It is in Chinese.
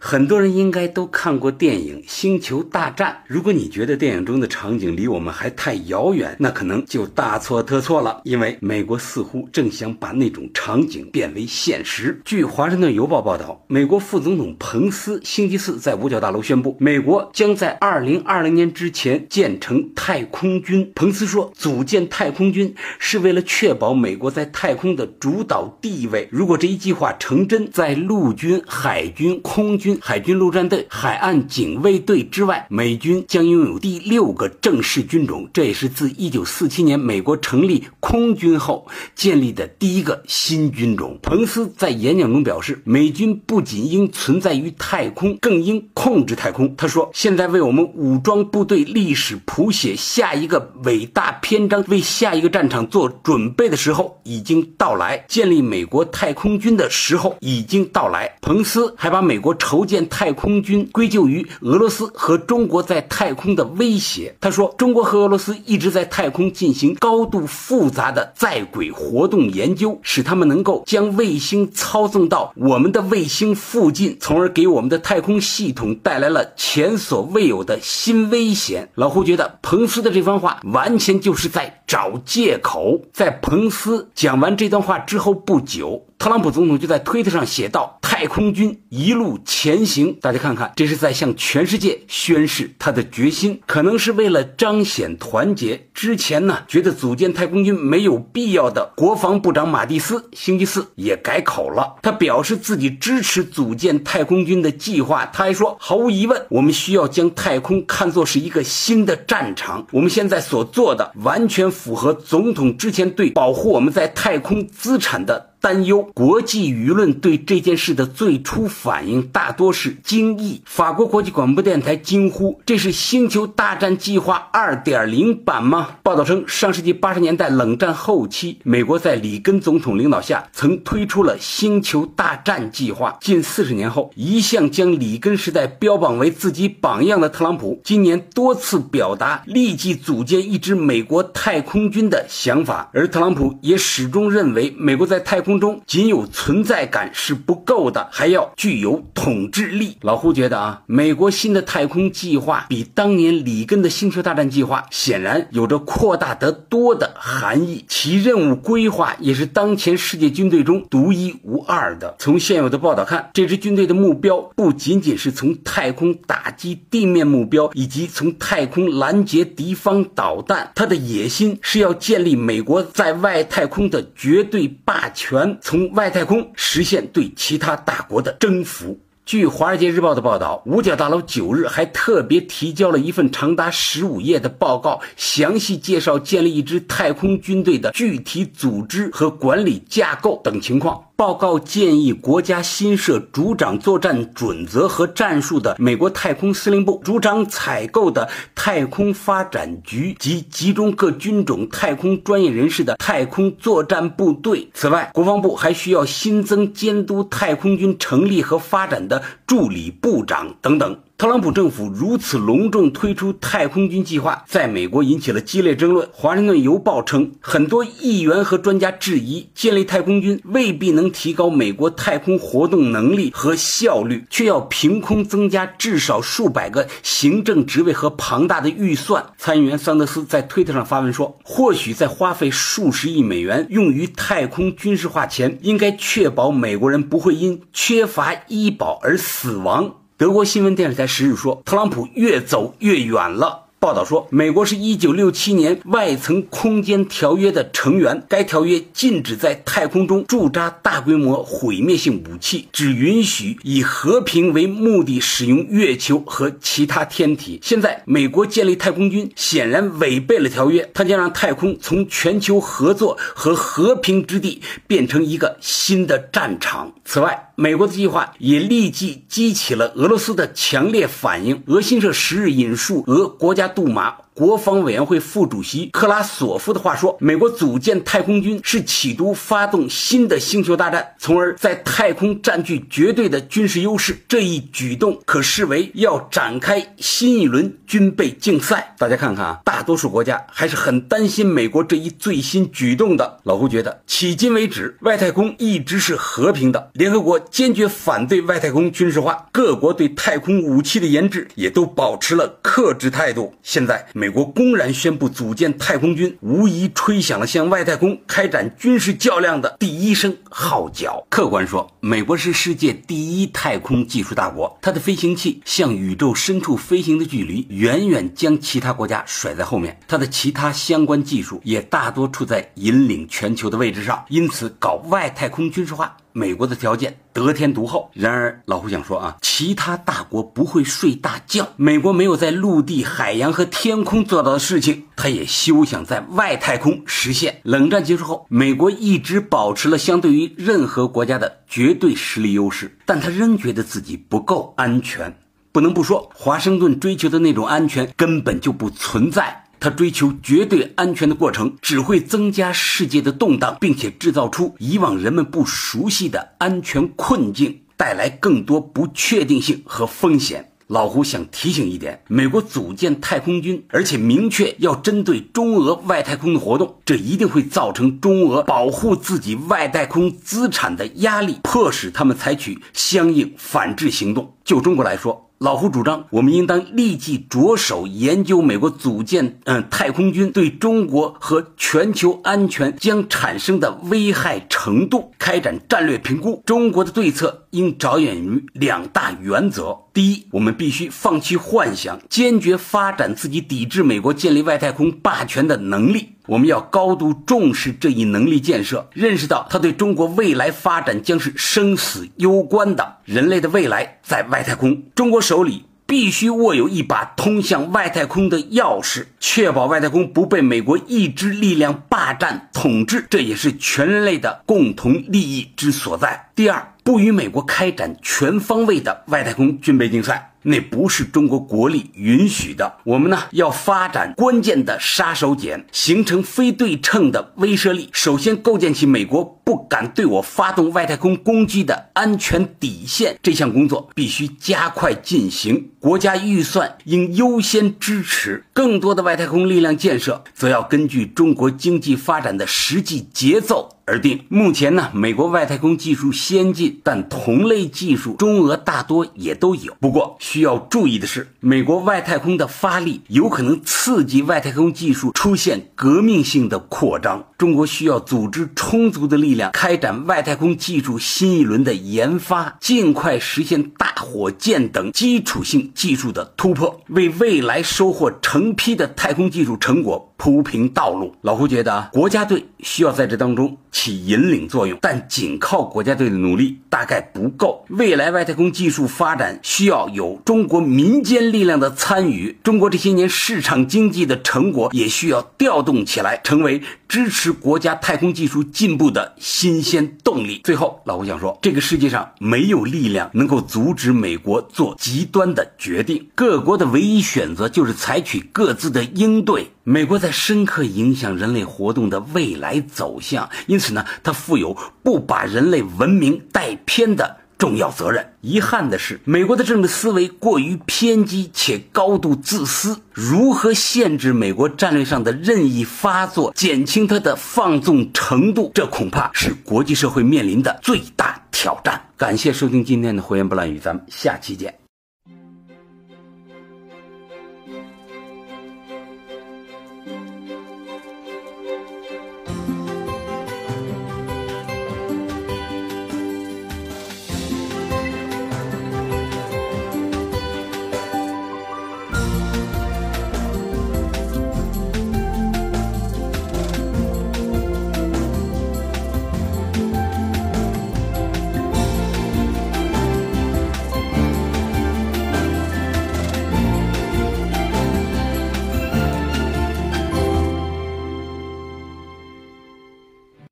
很多人应该都看过电影《星球大战》。如果你觉得电影中的场景离我们还太遥远，那可能就大错特错了。因为美国似乎正想把那种场景变为现实。据《华盛顿邮报》报道，美国副总统彭斯星期四在五角大楼宣布，美国将在二零二零年之前建成太空军。彭斯说，组建太空军是为了确保美国在太空的主导地位。如果这一计划成真，在陆军、海军空军、海军陆战队、海岸警卫队之外，美军将拥有第六个正式军种。这也是自1947年美国成立空军后建立的第一个新军种。彭斯在演讲中表示，美军不仅应存在于太空，更应控制太空。他说：“现在为我们武装部队历史谱写下一个伟大篇章，为下一个战场做准备的时候已经到来。建立美国太空军的时候已经到来。”彭斯还把。把美国筹筹建太空军归咎于俄罗斯和中国在太空的威胁。他说，中国和俄罗斯一直在太空进行高度复杂的在轨活动研究，使他们能够将卫星操纵到我们的卫星附近，从而给我们的太空系统带来了前所未有的新危险。老胡觉得，彭斯的这番话完全就是在找借口。在彭斯讲完这段话之后不久。特朗普总统就在推特上写道：“太空军一路前行。”大家看看，这是在向全世界宣示他的决心，可能是为了彰显团结。之前呢，觉得组建太空军没有必要的国防部长马蒂斯，星期四也改口了，他表示自己支持组建太空军的计划。他还说：“毫无疑问，我们需要将太空看作是一个新的战场。我们现在所做的完全符合总统之前对保护我们在太空资产的。”担忧，国际舆论对这件事的最初反应大多是惊异。法国国际广播电台惊呼：“这是星球大战计划2.0版吗？”报道称，上世纪80年代冷战后期，美国在里根总统领导下曾推出了星球大战计划。近四十年后，一向将里根时代标榜为自己榜样的特朗普，今年多次表达立即组建一支美国太空军的想法，而特朗普也始终认为，美国在太空。空中仅有存在感是不够的，还要具有统治力。老胡觉得啊，美国新的太空计划比当年里根的星球大战计划显然有着扩大得多的含义，其任务规划也是当前世界军队中独一无二的。从现有的报道看，这支军队的目标不仅仅是从太空打击地面目标，以及从太空拦截敌方导弹，他的野心是要建立美国在外太空的绝对霸权。从外太空实现对其他大国的征服。据《华尔街日报》的报道，五角大楼九日还特别提交了一份长达十五页的报告，详细介绍建立一支太空军队的具体组织和管理架构等情况。报告建议国家新设主掌作战准则和战术的美国太空司令部，主掌采购的太空发展局及集中各军种太空专业人士的太空作战部队。此外，国防部还需要新增监督太空军成立和发展的助理部长等等。特朗普政府如此隆重推出太空军计划，在美国引起了激烈争论。《华盛顿邮报》称，很多议员和专家质疑，建立太空军未必能提高美国太空活动能力和效率，却要凭空增加至少数百个行政职位和庞大的预算。参议员桑德斯在推特上发文说：“或许在花费数十亿美元用于太空军事化前，应该确保美国人不会因缺乏医保而死亡。”德国新闻电视台十日说，特朗普越走越远了。报道说，美国是一九六七年外层空间条约的成员。该条约禁止在太空中驻扎大规模毁灭性武器，只允许以和平为目的使用月球和其他天体。现在，美国建立太空军显然违背了条约，它将让太空从全球合作和和平之地变成一个新的战场。此外，美国的计划也立即激起了俄罗斯的强烈反应。俄新社十日引述俄国家。杜马。国防委员会副主席克拉索夫的话说，美国组建太空军是企图发动新的星球大战，从而在太空占据绝对的军事优势。这一举动可视为要展开新一轮军备竞赛。大家看看啊，大多数国家还是很担心美国这一最新举动的。老胡觉得，迄今为止，外太空一直是和平的，联合国坚决反对外太空军事化，各国对太空武器的研制也都保持了克制态度。现在，美美国公然宣布组建太空军，无疑吹响了向外太空开展军事较量的第一声号角。客观说，美国是世界第一太空技术大国，它的飞行器向宇宙深处飞行的距离远远将其他国家甩在后面，它的其他相关技术也大多处在引领全球的位置上，因此搞外太空军事化。美国的条件得天独厚，然而老胡想说啊，其他大国不会睡大觉。美国没有在陆地、海洋和天空做到的事情，他也休想在外太空实现。冷战结束后，美国一直保持了相对于任何国家的绝对实力优势，但他仍觉得自己不够安全。不能不说，华盛顿追求的那种安全根本就不存在。他追求绝对安全的过程，只会增加世界的动荡，并且制造出以往人们不熟悉的安全困境，带来更多不确定性和风险。老胡想提醒一点：美国组建太空军，而且明确要针对中俄外太空的活动，这一定会造成中俄保护自己外太空资产的压力，迫使他们采取相应反制行动。就中国来说，老胡主张，我们应当立即着手研究美国组建嗯太空军对中国和全球安全将产生的危害程度，开展战略评估。中国的对策应着眼于两大原则：第一，我们必须放弃幻想，坚决发展自己抵制美国建立外太空霸权的能力。我们要高度重视这一能力建设，认识到它对中国未来发展将是生死攸关的。人类的未来在外太空，中国手里必须握有一把通向外太空的钥匙，确保外太空不被美国一支力量霸占统治，这也是全人类的共同利益之所在。第二，不与美国开展全方位的外太空军备竞赛。那不是中国国力允许的。我们呢要发展关键的杀手锏，形成非对称的威慑力。首先构建起美国不敢对我发动外太空攻击的安全底线。这项工作必须加快进行，国家预算应优先支持更多的外太空力量建设，则要根据中国经济发展的实际节奏。而定。目前呢，美国外太空技术先进，但同类技术中俄大多也都有。不过需要注意的是，美国外太空的发力有可能刺激外太空技术出现革命性的扩张。中国需要组织充足的力量，开展外太空技术新一轮的研发，尽快实现大火箭等基础性技术的突破，为未来收获成批的太空技术成果铺平道路。老胡觉得，国家队需要在这当中。起引领作用，但仅靠国家队的努力大概不够。未来外太空技术发展需要有中国民间力量的参与，中国这些年市场经济的成果也需要调动起来，成为支持国家太空技术进步的新鲜动力。最后，老胡想说，这个世界上没有力量能够阻止美国做极端的决定，各国的唯一选择就是采取各自的应对。美国在深刻影响人类活动的未来走向，因此呢，它负有不把人类文明带偏的重要责任。遗憾的是，美国的政治思维过于偏激且高度自私。如何限制美国战略上的任意发作，减轻它的放纵程度，这恐怕是国际社会面临的最大挑战。感谢收听今天的《胡言不乱语》，咱们下期见。